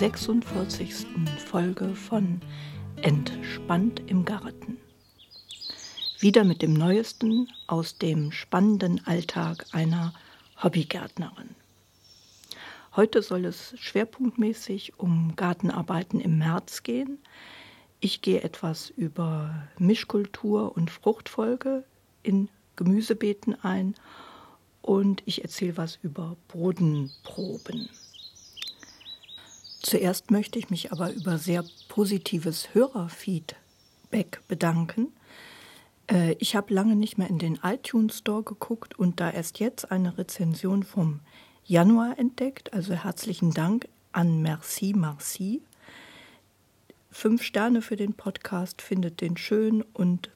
46. Folge von Entspannt im Garten. Wieder mit dem Neuesten aus dem spannenden Alltag einer Hobbygärtnerin. Heute soll es schwerpunktmäßig um Gartenarbeiten im März gehen. Ich gehe etwas über Mischkultur und Fruchtfolge in Gemüsebeeten ein und ich erzähle was über Bodenproben. Zuerst möchte ich mich aber über sehr positives Hörerfeedback bedanken. Äh, ich habe lange nicht mehr in den iTunes Store geguckt und da erst jetzt eine Rezension vom Januar entdeckt. Also herzlichen Dank an Merci Marci. Fünf Sterne für den Podcast, findet den schön und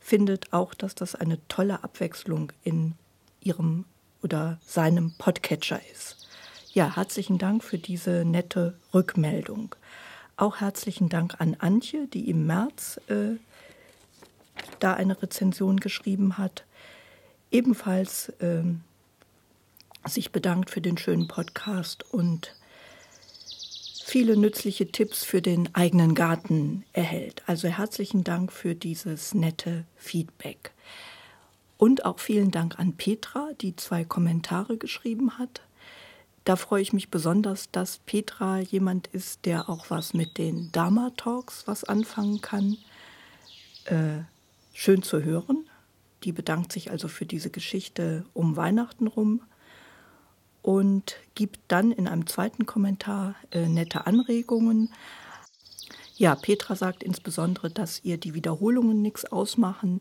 findet auch, dass das eine tolle Abwechslung in ihrem oder seinem Podcatcher ist. Ja, herzlichen Dank für diese nette Rückmeldung. Auch herzlichen Dank an Antje, die im März äh, da eine Rezension geschrieben hat. Ebenfalls äh, sich bedankt für den schönen Podcast und viele nützliche Tipps für den eigenen Garten erhält. Also herzlichen Dank für dieses nette Feedback. Und auch vielen Dank an Petra, die zwei Kommentare geschrieben hat. Da freue ich mich besonders, dass Petra jemand ist, der auch was mit den Dharma Talks was anfangen kann. Äh, schön zu hören. Die bedankt sich also für diese Geschichte um Weihnachten rum und gibt dann in einem zweiten Kommentar äh, nette Anregungen. Ja, Petra sagt insbesondere, dass ihr die Wiederholungen nichts ausmachen.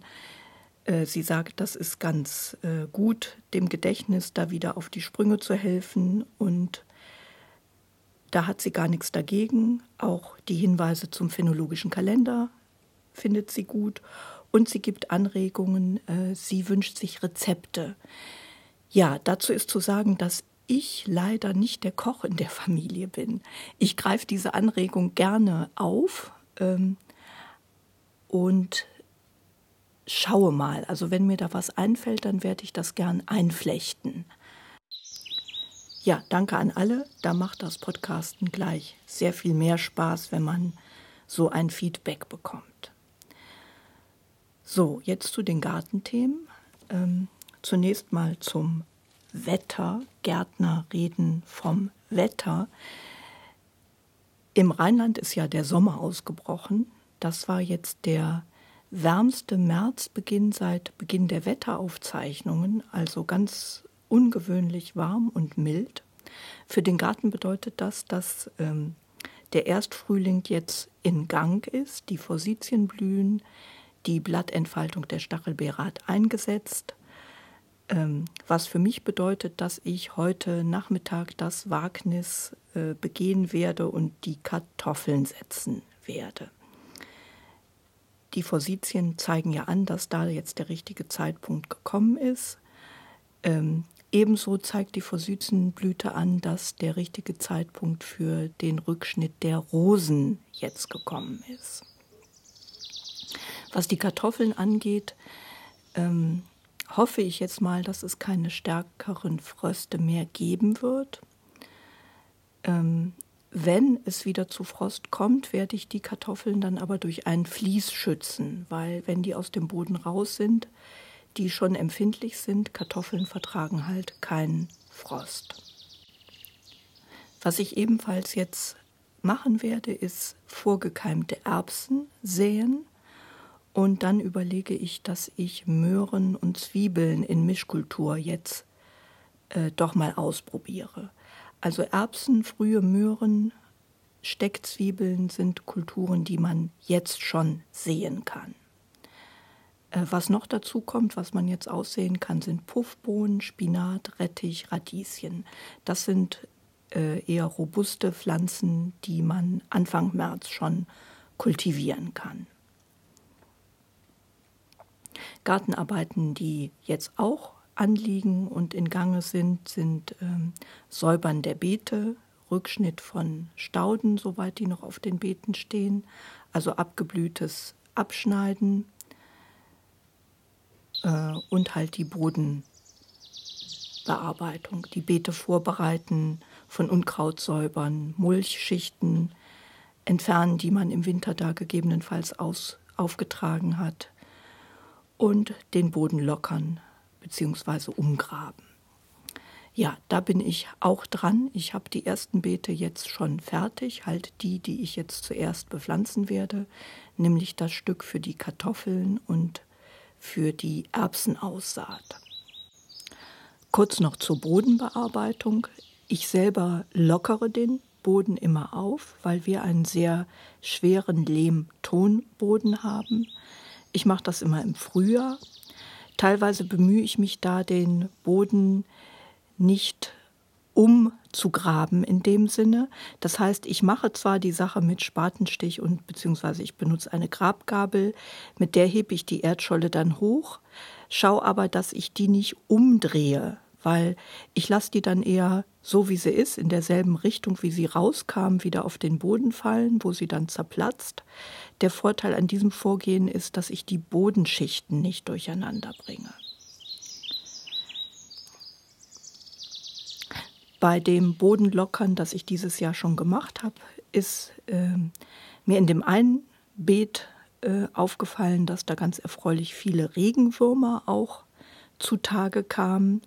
Äh, sie sagt, das ist ganz äh, gut, dem Gedächtnis da wieder auf die Sprünge zu helfen und da hat sie gar nichts dagegen. Auch die Hinweise zum phänologischen Kalender findet sie gut und sie gibt Anregungen. Äh, sie wünscht sich Rezepte. Ja, dazu ist zu sagen, dass ich leider nicht der Koch in der Familie bin. Ich greife diese Anregung gerne auf ähm, und schaue mal. Also wenn mir da was einfällt, dann werde ich das gern einflechten. Ja, danke an alle. Da macht das Podcasten gleich sehr viel mehr Spaß, wenn man so ein Feedback bekommt. So, jetzt zu den Gartenthemen. Ähm, zunächst mal zum Wetter. Gärtner reden vom Wetter. Im Rheinland ist ja der Sommer ausgebrochen. Das war jetzt der wärmste Märzbeginn seit Beginn der Wetteraufzeichnungen, also ganz ungewöhnlich warm und mild. Für den Garten bedeutet das, dass ähm, der Erstfrühling jetzt in Gang ist, die Forsythien blühen, die Blattentfaltung der Stachelbeere hat eingesetzt, ähm, was für mich bedeutet, dass ich heute Nachmittag das Wagnis äh, begehen werde und die Kartoffeln setzen werde. Die Forsythien zeigen ja an, dass da jetzt der richtige Zeitpunkt gekommen ist. Ähm, ebenso zeigt die Forsythienblüte an, dass der richtige Zeitpunkt für den Rückschnitt der Rosen jetzt gekommen ist. Was die Kartoffeln angeht, ähm, hoffe ich jetzt mal, dass es keine stärkeren Fröste mehr geben wird. Ähm, wenn es wieder zu Frost kommt, werde ich die Kartoffeln dann aber durch ein Vlies schützen, weil wenn die aus dem Boden raus sind, die schon empfindlich sind, Kartoffeln vertragen halt keinen Frost. Was ich ebenfalls jetzt machen werde, ist vorgekeimte Erbsen säen und dann überlege ich, dass ich Möhren und Zwiebeln in Mischkultur jetzt äh, doch mal ausprobiere. Also Erbsen, frühe Möhren, Steckzwiebeln sind Kulturen, die man jetzt schon sehen kann. Äh, was noch dazu kommt, was man jetzt aussehen kann, sind Puffbohnen, Spinat, Rettich, Radieschen. Das sind äh, eher robuste Pflanzen, die man Anfang März schon kultivieren kann. Gartenarbeiten, die jetzt auch anliegen und in Gange sind, sind ähm, Säubern der Beete, Rückschnitt von Stauden, soweit die noch auf den Beeten stehen, also abgeblühtes Abschneiden äh, und halt die Bodenbearbeitung, die Beete vorbereiten, von Unkraut säubern, Mulchschichten entfernen, die man im Winter da gegebenenfalls aus, aufgetragen hat und den Boden lockern bzw. umgraben. Ja, da bin ich auch dran. Ich habe die ersten Beete jetzt schon fertig, halt die, die ich jetzt zuerst bepflanzen werde, nämlich das Stück für die Kartoffeln und für die Erbsenaussaat. Kurz noch zur Bodenbearbeitung. Ich selber lockere den Boden immer auf, weil wir einen sehr schweren Lehm-Tonboden haben. Ich mache das immer im Frühjahr. Teilweise bemühe ich mich da, den Boden nicht umzugraben in dem Sinne. Das heißt, ich mache zwar die Sache mit Spatenstich und beziehungsweise ich benutze eine Grabgabel, mit der hebe ich die Erdscholle dann hoch, schaue aber, dass ich die nicht umdrehe, weil ich lasse die dann eher so wie sie ist, in derselben Richtung, wie sie rauskam, wieder auf den Boden fallen, wo sie dann zerplatzt. Der Vorteil an diesem Vorgehen ist, dass ich die Bodenschichten nicht durcheinander bringe. Bei dem Bodenlockern, das ich dieses Jahr schon gemacht habe, ist äh, mir in dem einen Beet äh, aufgefallen, dass da ganz erfreulich viele Regenwürmer auch zutage kamen.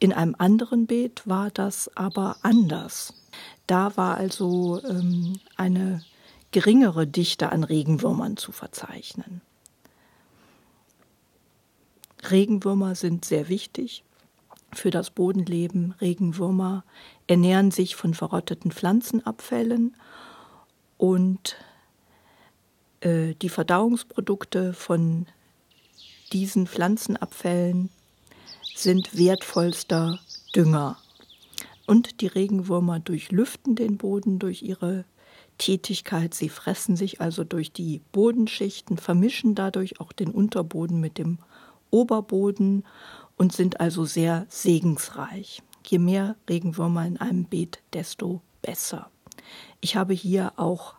In einem anderen Beet war das aber anders. Da war also ähm, eine geringere Dichte an Regenwürmern zu verzeichnen. Regenwürmer sind sehr wichtig für das Bodenleben. Regenwürmer ernähren sich von verrotteten Pflanzenabfällen und äh, die Verdauungsprodukte von diesen Pflanzenabfällen sind wertvollster Dünger. Und die Regenwürmer durchlüften den Boden durch ihre Tätigkeit. Sie fressen sich also durch die Bodenschichten, vermischen dadurch auch den Unterboden mit dem Oberboden und sind also sehr segensreich. Je mehr Regenwürmer in einem Beet, desto besser. Ich habe hier auch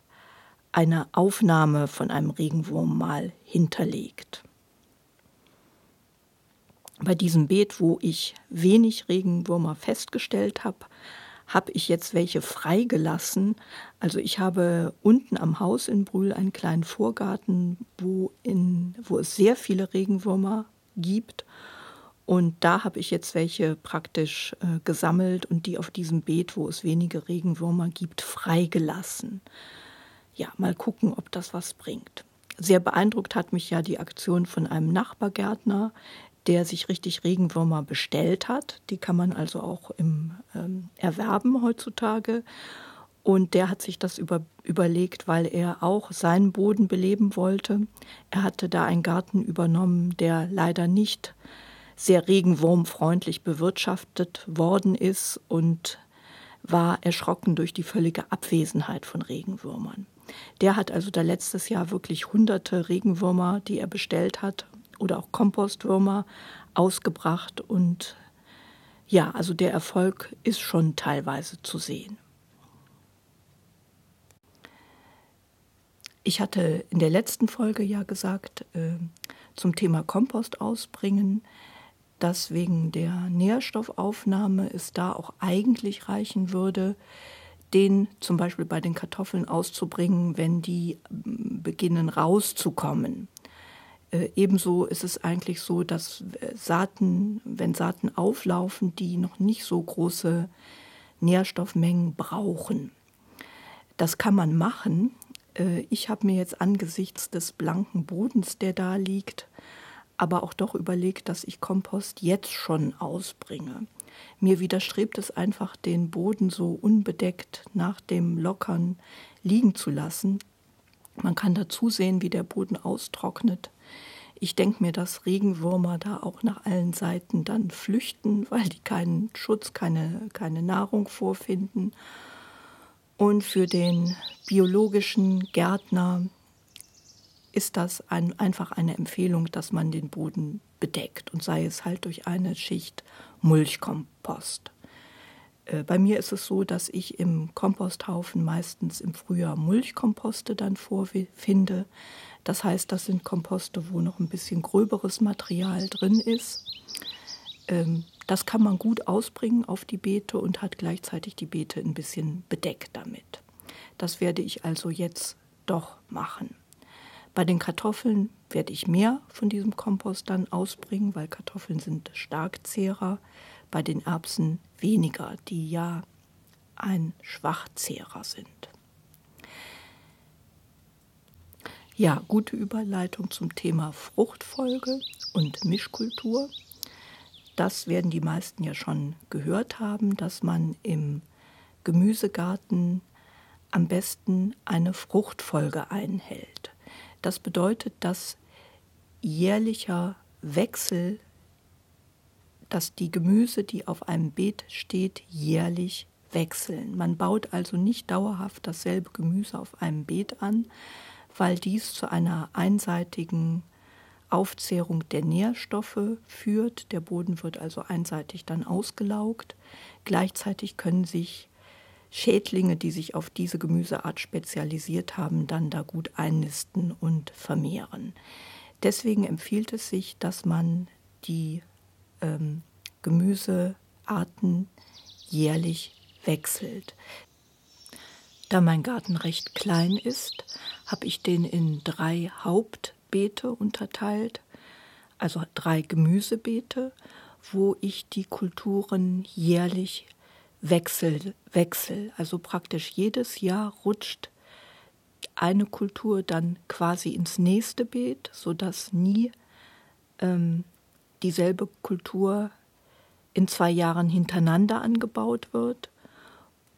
eine Aufnahme von einem Regenwurm mal hinterlegt. Bei diesem Beet, wo ich wenig Regenwürmer festgestellt habe, habe ich jetzt welche freigelassen. Also ich habe unten am Haus in Brühl einen kleinen Vorgarten, wo, in, wo es sehr viele Regenwürmer gibt. Und da habe ich jetzt welche praktisch äh, gesammelt und die auf diesem Beet, wo es wenige Regenwürmer gibt, freigelassen. Ja, mal gucken, ob das was bringt. Sehr beeindruckt hat mich ja die Aktion von einem Nachbargärtner, der sich richtig Regenwürmer bestellt hat. Die kann man also auch im ähm, erwerben heutzutage. Und der hat sich das über, überlegt, weil er auch seinen Boden beleben wollte. Er hatte da einen Garten übernommen, der leider nicht sehr regenwurmfreundlich bewirtschaftet worden ist und war erschrocken durch die völlige Abwesenheit von Regenwürmern. Der hat also da letztes Jahr wirklich hunderte Regenwürmer, die er bestellt hat, oder auch Kompostwürmer ausgebracht. Und ja, also der Erfolg ist schon teilweise zu sehen. Ich hatte in der letzten Folge ja gesagt, äh, zum Thema Kompost ausbringen, dass wegen der Nährstoffaufnahme es da auch eigentlich reichen würde, den zum Beispiel bei den Kartoffeln auszubringen, wenn die ähm, beginnen rauszukommen. Äh, ebenso ist es eigentlich so, dass äh, Saaten, wenn Saaten auflaufen, die noch nicht so große Nährstoffmengen brauchen. Das kann man machen. Äh, ich habe mir jetzt angesichts des blanken Bodens, der da liegt, aber auch doch überlegt, dass ich Kompost jetzt schon ausbringe. Mir widerstrebt es einfach, den Boden so unbedeckt nach dem Lockern liegen zu lassen. Man kann da zusehen, wie der Boden austrocknet. Ich denke mir, dass Regenwürmer da auch nach allen Seiten dann flüchten, weil die keinen Schutz, keine, keine Nahrung vorfinden. Und für den biologischen Gärtner ist das ein, einfach eine Empfehlung, dass man den Boden bedeckt und sei es halt durch eine Schicht Mulchkompost. Äh, bei mir ist es so, dass ich im Komposthaufen meistens im Frühjahr Mulchkomposte dann vorfinde. Das heißt, das sind Komposte, wo noch ein bisschen gröberes Material drin ist. ähm, das kann man gut ausbringen auf die Beete und hat gleichzeitig die Beete ein bisschen bedeckt damit. Das werde ich also jetzt doch machen. Bei den Kartoffeln werde ich mehr von diesem Kompost dann ausbringen, weil Kartoffeln sind Starkzehrer. Bei den Erbsen weniger, die ja ein Schwachzehrer sind. Ja, gute Überleitung zum Thema Fruchtfolge und Mischkultur. Das werden die meisten ja schon gehört haben, dass man im Gemüsegarten am besten eine Fruchtfolge einhält. Das bedeutet, dass jährlicher Wechsel, dass die Gemüse, die auf einem Beet steht, jährlich wechseln. Man baut also nicht dauerhaft dasselbe Gemüse auf einem Beet an, weil dies zu einer einseitigen Aufzehrung der Nährstoffe führt. Der Boden wird also einseitig dann ausgelaugt. Gleichzeitig können sich Schädlinge, die sich auf diese Gemüseart spezialisiert haben, dann da gut einnisten und vermehren. Deswegen empfiehlt es sich, dass man die ähm, Gemüsearten jährlich wechselt. Da mein Garten recht klein ist, habe ich den in drei Hauptbeete unterteilt, also drei Gemüsebeete, wo ich die Kulturen jährlich Wechsel, Wechsel. Also praktisch jedes Jahr rutscht eine Kultur dann quasi ins nächste Beet, sodass nie ähm, dieselbe Kultur in zwei Jahren hintereinander angebaut wird.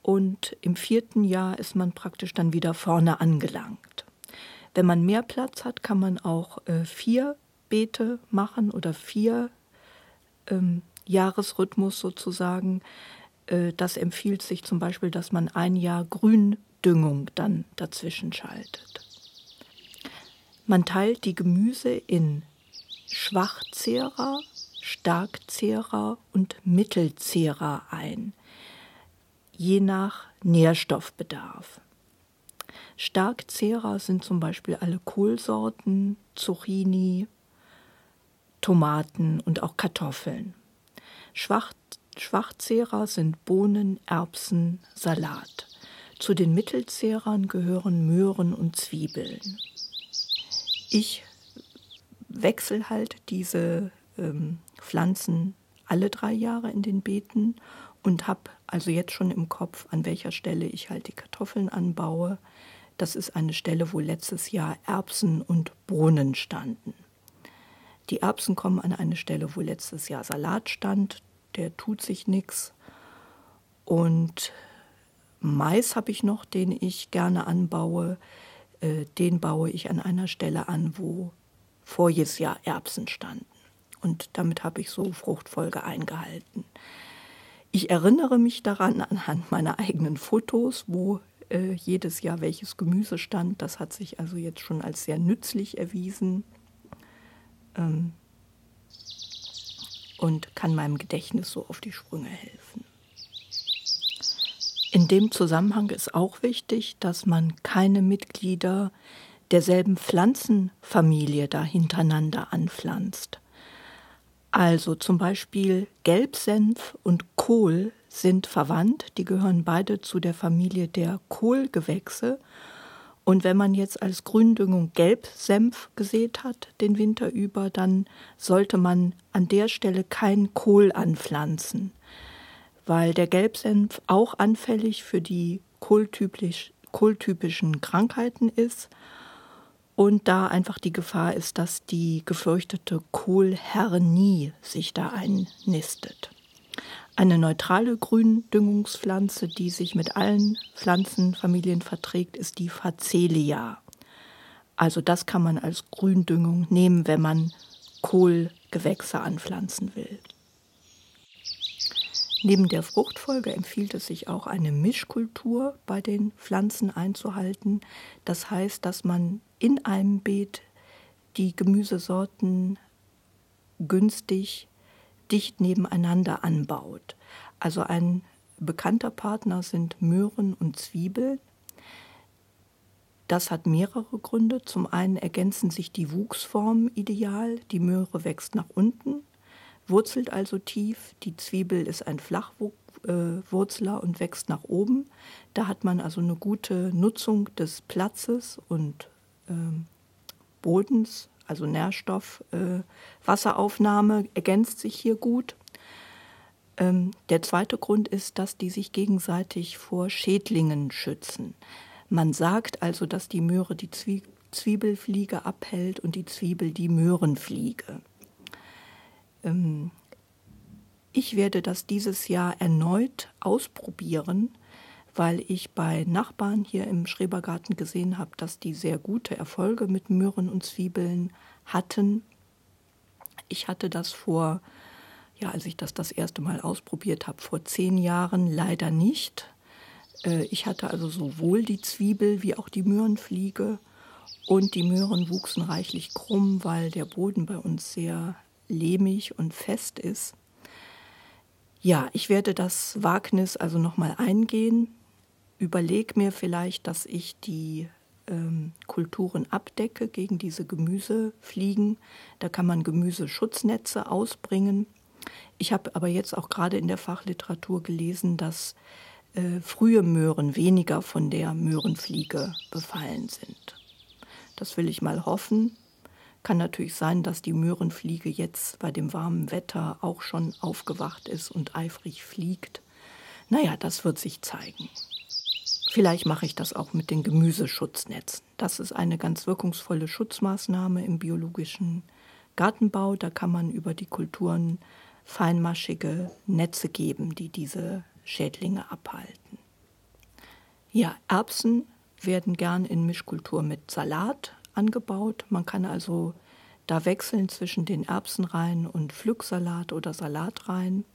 Und im vierten Jahr ist man praktisch dann wieder vorne angelangt. Wenn man mehr Platz hat, kann man auch äh, vier Beete machen oder vier ähm, Jahresrhythmus sozusagen. Äh, das empfiehlt sich zum Beispiel, dass man ein Jahr Gründüngung dann dazwischen schaltet. Man teilt die Gemüse in Schwachzehrer, Starkzehrer und Mittelzehrer ein, je nach Nährstoffbedarf. Starkzehrer sind zum Beispiel alle Kohlsorten, Zucchini, Tomaten und auch Kartoffeln. Schwach Schwachzehrer sind Bohnen, Erbsen, Salat. Zu den Mittelzehrern gehören Möhren und Zwiebeln. Ich wechsle halt diese ähm, Pflanzen alle drei Jahre in den Beeten und habe also jetzt schon im Kopf, an welcher Stelle ich halt die Kartoffeln anbaue. Das ist eine Stelle, wo letztes Jahr Erbsen und Bohnen standen. Die Erbsen kommen an eine Stelle, wo letztes Jahr Salat stand der tut sich nichts. Und Mais habe ich noch, den ich gerne anbaue. Äh, den baue ich an einer Stelle an, wo voriges Jahr Erbsen standen. Und damit habe ich so Fruchtfolge eingehalten. Ich erinnere mich daran anhand meiner eigenen Fotos, wo äh, jedes Jahr welches Gemüse stand. Das hat sich also jetzt schon als sehr nützlich erwiesen. Ähm, und kann meinem Gedächtnis so auf die Sprünge helfen. In dem Zusammenhang ist auch wichtig, dass man keine Mitglieder derselben Pflanzenfamilie da hintereinander anpflanzt. Also zum Beispiel Gelbsenf und Kohl sind verwandt, die gehören beide zu der Familie der Kohlgewächse. Und wenn man jetzt als Gründüngung Gelbsenf gesät hat den Winter über, dann sollte man an der Stelle kein Kohl anpflanzen, weil der Gelbsenf auch anfällig für die kohltypisch, kohltypischen Krankheiten ist und da einfach die Gefahr ist, dass die gefürchtete Kohlhernie sich da einnistet. Eine neutrale Gründüngungspflanze, die sich mit allen Pflanzenfamilien verträgt, ist die Facelia. Also das kann man als Gründüngung nehmen, wenn man Kohlgewächse anpflanzen will. Neben der Fruchtfolge empfiehlt es sich auch eine Mischkultur bei den Pflanzen einzuhalten. Das heißt, dass man in einem Beet die Gemüsesorten günstig dicht nebeneinander anbaut. Also ein bekannter Partner sind Möhren und Zwiebeln. Das hat mehrere Gründe. Zum einen ergänzen sich die Wuchsformen ideal. Die Möhre wächst nach unten, wurzelt also tief. Die Zwiebel ist ein Flachwurzler und wächst nach oben. Da hat man also eine gute Nutzung des Platzes und äh, Bodens, also Nährstoff, äh, Wasseraufnahme ergänzt sich hier gut. Ähm, der zweite Grund ist, dass die sich gegenseitig vor Schädlingen schützen. Man sagt also, dass die Möhre die Zwie Zwiebelfliege abhält und die Zwiebel die Möhrenfliege. Ähm, ich werde das dieses Jahr erneut ausprobieren, weil ich bei Nachbarn hier im Schrebergarten gesehen habe, dass die sehr gute Erfolge mit Möhren und Zwiebeln hatten. Ich hatte das vor, ja, als ich das das erste Mal ausprobiert habe, vor zehn Jahren leider nicht. Äh, ich hatte also sowohl die Zwiebel wie auch die Möhrenfliege und die Möhren wuchsen reichlich krumm, weil der Boden bei uns sehr lehmig und fest ist. Ja, ich werde das Wagnis also nochmal eingehen. Überleg mir vielleicht, dass ich die ähm, Kulturen abdecke gegen diese Gemüsefliegen. Da kann man Gemüseschutznetze ausbringen. Ich habe aber jetzt auch gerade in der Fachliteratur gelesen, dass äh, frühe Möhren weniger von der Möhrenfliege befallen sind. Das will ich mal hoffen. Kann natürlich sein, dass die Möhrenfliege jetzt bei dem warmen Wetter auch schon aufgewacht ist und eifrig fliegt. Naja, das wird sich zeigen. Vielleicht mache ich das auch mit den Gemüseschutznetzen. Das ist eine ganz wirkungsvolle Schutzmaßnahme im biologischen Gartenbau. Da kann man über die Kulturen feinmaschige Netze geben, die diese Schädlinge abhalten. Ja, Erbsen werden gern in Mischkultur mit Salat angebaut. Man kann also da wechseln zwischen den Erbsenreihen und Pflücksalat oder Salatreihen.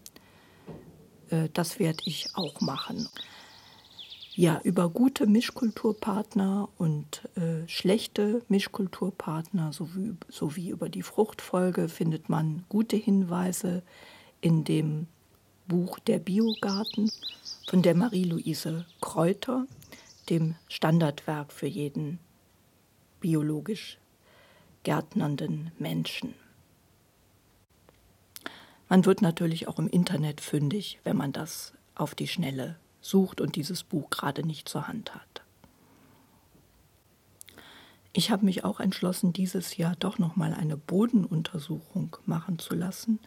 Äh, das werde ich auch machen. Ja, über gute Mischkulturpartner und äh, schlechte Mischkulturpartner sowie, sowie über die Fruchtfolge findet man gute Hinweise in dem Buch Der Biogarten von der Marie-Louise Kräuter, dem Standardwerk für jeden biologisch gärtnernden Menschen. Man wird natürlich auch im Internet fündig, wenn man das auf die Schnelle sucht und dieses Buch gerade nicht zur Hand hat. Ich habe mich auch entschlossen, dieses Jahr doch noch mal eine Bodenuntersuchung machen zu lassen,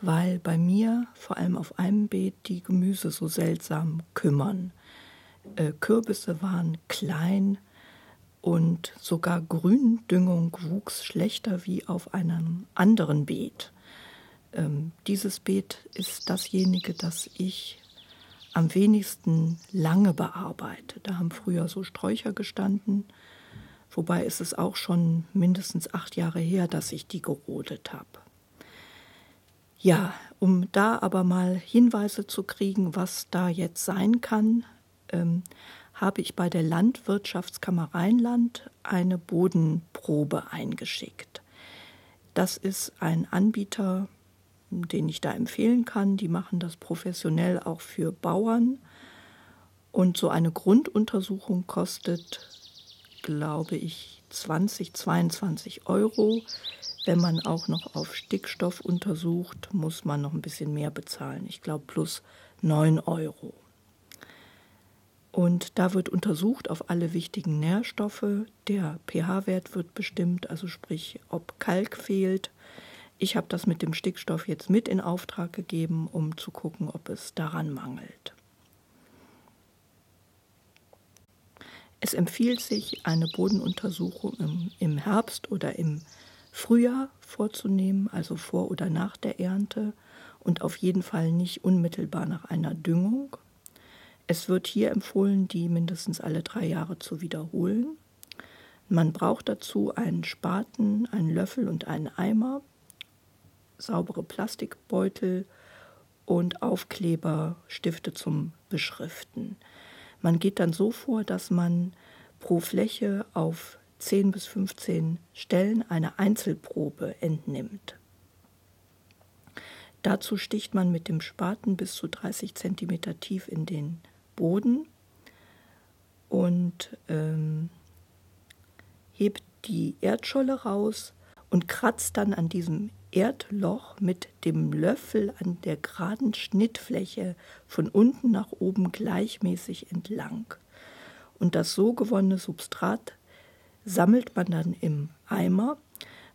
weil bei mir vor allem auf einem Beet die Gemüse so seltsam kümmern. Äh, Kürbisse waren klein, und sogar Gründüngung wuchs schlechter wie auf einem anderen Beet. Ähm, dieses Beet ist dasjenige, das ich am wenigsten lange bearbeite. Da haben früher so Sträucher gestanden, wobei ist es auch schon mindestens acht Jahre her, dass ich die gerodet habe. Ja, um da aber mal Hinweise zu kriegen, was da jetzt sein kann, ähm, habe ich bei der Landwirtschaftskammer Rheinland eine Bodenprobe eingeschickt. Das ist ein Anbieter, den ich da empfehlen kann. Die machen das professionell auch für Bauern. Und so eine Grunduntersuchung kostet, glaube ich, 20, 22 Euro. Wenn man auch noch auf Stickstoff untersucht, muss man noch ein bisschen mehr bezahlen. Ich glaube plus 9 Euro. Und da wird untersucht auf alle wichtigen Nährstoffe. Der pH-Wert wird bestimmt, also sprich, ob Kalk fehlt. Ich habe das mit dem Stickstoff jetzt mit in Auftrag gegeben, um zu gucken, ob es daran mangelt. Es empfiehlt sich, eine Bodenuntersuchung im, im Herbst oder im Frühjahr vorzunehmen, also vor oder nach der Ernte und auf jeden Fall nicht unmittelbar nach einer Düngung. Es wird hier empfohlen, die mindestens alle drei Jahre zu wiederholen. Man braucht dazu einen Spaten, einen Löffel und einen Eimer, saubere Plastikbeutel und Aufkleber, Stifte zum Beschriften. Man geht dann so vor, dass man pro Fläche auf 10 bis 15 Stellen eine Einzelprobe entnimmt. Dazu sticht man mit dem Spaten bis zu 30 cm tief in den Boden und ähm, hebt die Erdscholle raus und kratzt dann an diesem Erdloch mit dem Löffel an der geraden Schnittfläche von unten nach oben gleichmäßig entlang. Und das so gewonnene Substrat sammelt man dann im Eimer.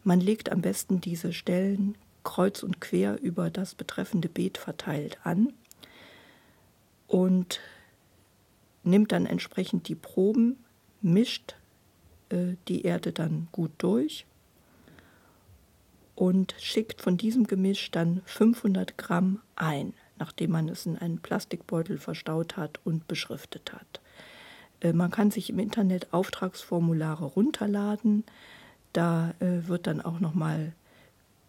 Man legt am besten diese Stellen kreuz und quer über das betreffende Beet verteilt an und nimmt dann entsprechend die Proben, mischt äh, die Erde dann gut durch und schickt von diesem Gemisch dann 500 Gramm ein, nachdem man es in einen Plastikbeutel verstaut hat und beschriftet hat. Äh, man kann sich im Internet Auftragsformulare runterladen. Da äh, wird dann auch noch mal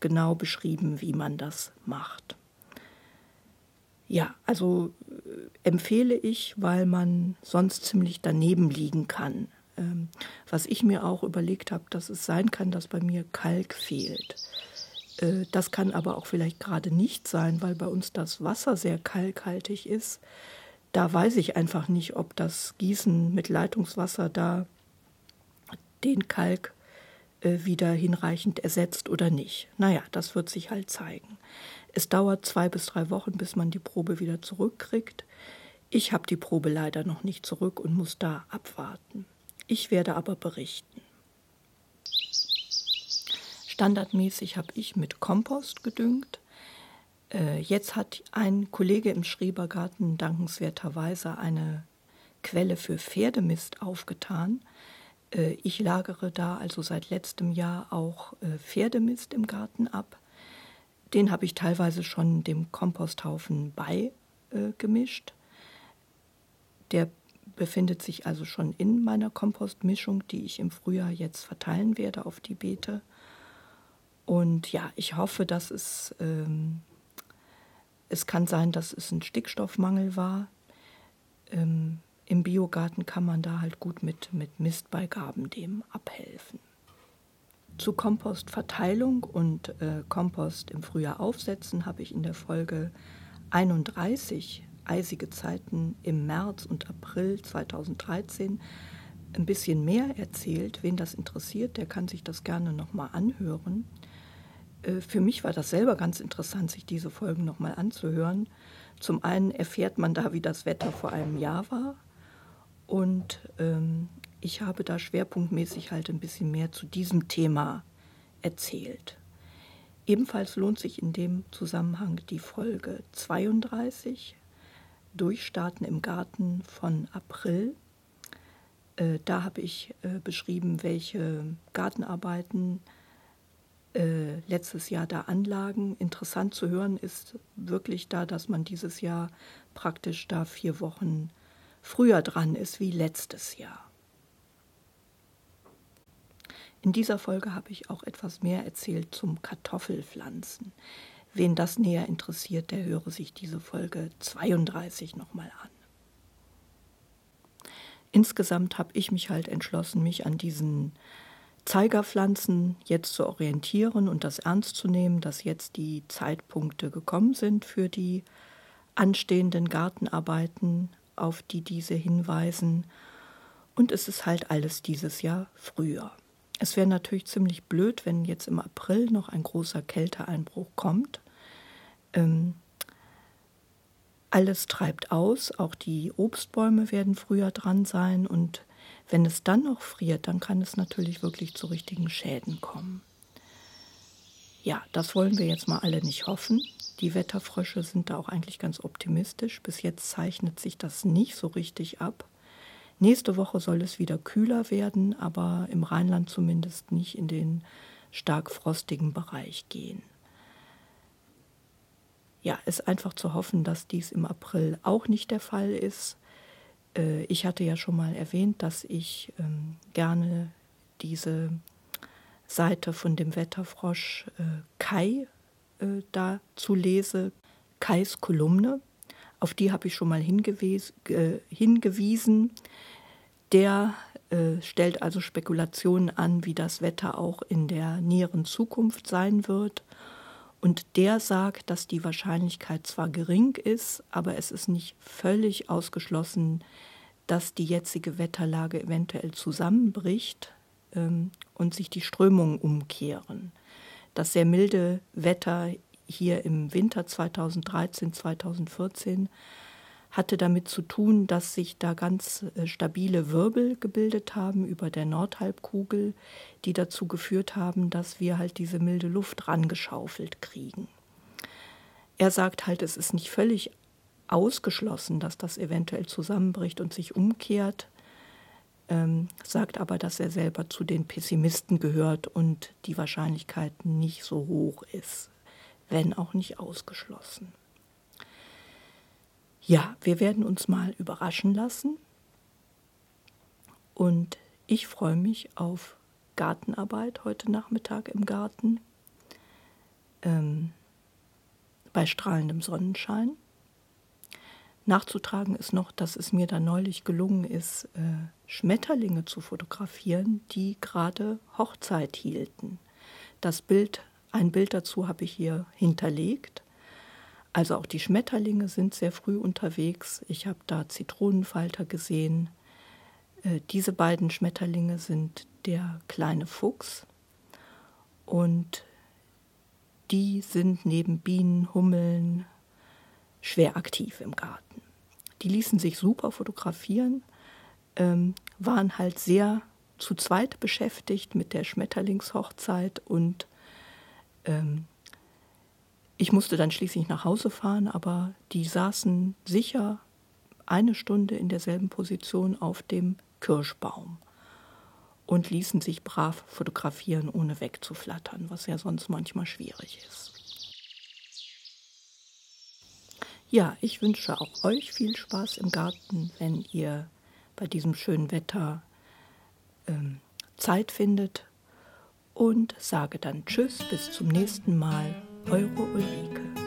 genau beschrieben, wie man das macht. Ja, also äh, empfehle ich, weil man sonst ziemlich daneben liegen kann. Ähm, was ich mir auch überlegt habe, dass es sein kann, dass bei mir Kalk fehlt. Äh, das kann aber auch vielleicht gerade nicht sein, weil bei uns das Wasser sehr kalkhaltig ist. Da weiß ich einfach nicht, ob das Gießen mit Leitungswasser da den Kalk äh, wieder hinreichend ersetzt oder nicht. Naja, das wird sich halt zeigen. Es dauert zwei bis drei Wochen, bis man die Probe wieder zurückkriegt. Ich habe die Probe leider noch nicht zurück und muss da abwarten. Ich werde aber berichten. Standardmäßig habe ich mit Kompost gedüngt. Äh, jetzt hat ein Kollege im Schrebergarten dankenswerterweise eine Quelle für Pferdemist aufgetan. Äh, ich lagere da also seit letztem Jahr auch äh, Pferdemist im Garten ab. Den habe ich teilweise schon dem Komposthaufen beigemischt. Der befindet sich also schon in meiner Kompostmischung, die ich im Frühjahr jetzt verteilen werde auf die Beete. Und ja, ich hoffe, dass es, ähm, es kann sein, dass es ein Stickstoffmangel war. Ähm, Im Biogarten kann man da halt gut mit, mit Mistbeigaben dem abhelfen. Zu Kompostverteilung und äh, Kompost im Frühjahr aufsetzen habe ich in der Folge 31 eisige Zeiten im März und April 2013 ein bisschen mehr erzählt. Wen das interessiert, der kann sich das gerne nochmal anhören. Äh, für mich war das selber ganz interessant, sich diese Folgen nochmal anzuhören. Zum einen erfährt man da, wie das Wetter vor einem Jahr war. Und ähm, ich habe da schwerpunktmäßig halt ein bisschen mehr zu diesem Thema erzählt. Ebenfalls lohnt sich in dem Zusammenhang die Folge 32, Durchstarten im Garten von April. Äh, da habe ich äh, beschrieben, welche Gartenarbeiten äh, letztes Jahr da anlagen. Interessant zu hören ist wirklich da, dass man dieses Jahr praktisch da vier Wochen früher dran ist wie letztes Jahr. In dieser Folge habe ich auch etwas mehr erzählt zum Kartoffelpflanzen. Wen das näher interessiert, der höre sich diese Folge 32 nochmal an. Insgesamt habe ich mich halt entschlossen, mich an diesen Zeigerpflanzen jetzt zu orientieren und das ernst zu nehmen, dass jetzt die Zeitpunkte gekommen sind für die anstehenden Gartenarbeiten, auf die diese hinweisen. Und es ist halt alles dieses Jahr früher. Es wäre natürlich ziemlich blöd, wenn jetzt im April noch ein großer Kälteeinbruch kommt. Ähm, alles treibt aus, auch die Obstbäume werden früher dran sein und wenn es dann noch friert, dann kann es natürlich wirklich zu richtigen Schäden kommen. Ja, das wollen wir jetzt mal alle nicht hoffen. Die Wetterfrösche sind da auch eigentlich ganz optimistisch. Bis jetzt zeichnet sich das nicht so richtig ab. Nächste Woche soll es wieder kühler werden, aber im Rheinland zumindest nicht in den stark frostigen Bereich gehen ja, ist einfach zu hoffen, dass dies im April auch nicht der Fall ist. Äh, ich hatte ja schon mal erwähnt, dass ich ähm, gerne diese Seite von dem Wetterfrosch äh, Kai äh, dazu lese, Kais Kolumne. Auf die habe ich schon mal hingewies, äh, hingewiesen. Der äh, stellt also Spekulationen an, wie das Wetter auch in der näheren Zukunft sein wird und der sagt, dass die Wahrscheinlichkeit zwar gering ist, aber es ist nicht völlig ausgeschlossen, dass die jetzige Wetterlage eventuell zusammenbricht ähm, und sich die Strömungen umkehren. das sehr milde Wetter hier im Winter 2013, 2014 hatte damit zu tun, dass sich da ganz äh, stabile Wirbel gebildet haben über der Nordhalbkugel, die dazu geführt haben, dass wir halt diese milde Luft rangeschaufelt kriegen. Er sagt halt, es ist nicht völlig ausgeschlossen, dass das eventuell zusammenbricht und sich umkehrt, ähm, sagt aber, dass er selber zu den Pessimisten gehört und die Wahrscheinlichkeit nicht so hoch ist, wenn auch nicht ausgeschlossen. Ja, wir werden uns mal überraschen lassen. Und ich freue mich auf Gartenarbeit heute Nachmittag im Garten ähm, bei strahlendem Sonnenschein. Nachzutragen ist noch, dass es mir da neulich gelungen ist, äh, Schmetterlinge zu fotografieren, die gerade Hochzeit hielten. Das Bild, ein Bild dazu habe ich hier hinterlegt. Also auch die Schmetterlinge sind sehr früh unterwegs. Ich habe da Zitronenfalter gesehen. Äh, diese beiden Schmetterlinge sind der kleine Fuchs und die sind neben Bienen, Hummeln schwer aktiv im Garten. Die ließen sich super fotografieren, ähm, waren halt sehr zu zweit beschäftigt mit der Schmetterlingshochzeit und ähm, ich musste dann schließlich nach Hause fahren, aber die saßen sicher eine Stunde in derselben Position auf dem Kirschbaum und ließen sich brav fotografieren, ohne wegzuflattern, was ja sonst manchmal schwierig ist. Ja, ich wünsche auch euch viel Spaß im Garten, wenn ihr bei diesem schönen Wetter ähm, Zeit findet und sage dann Tschüss, bis zum nächsten Mal. Eure Ulrike.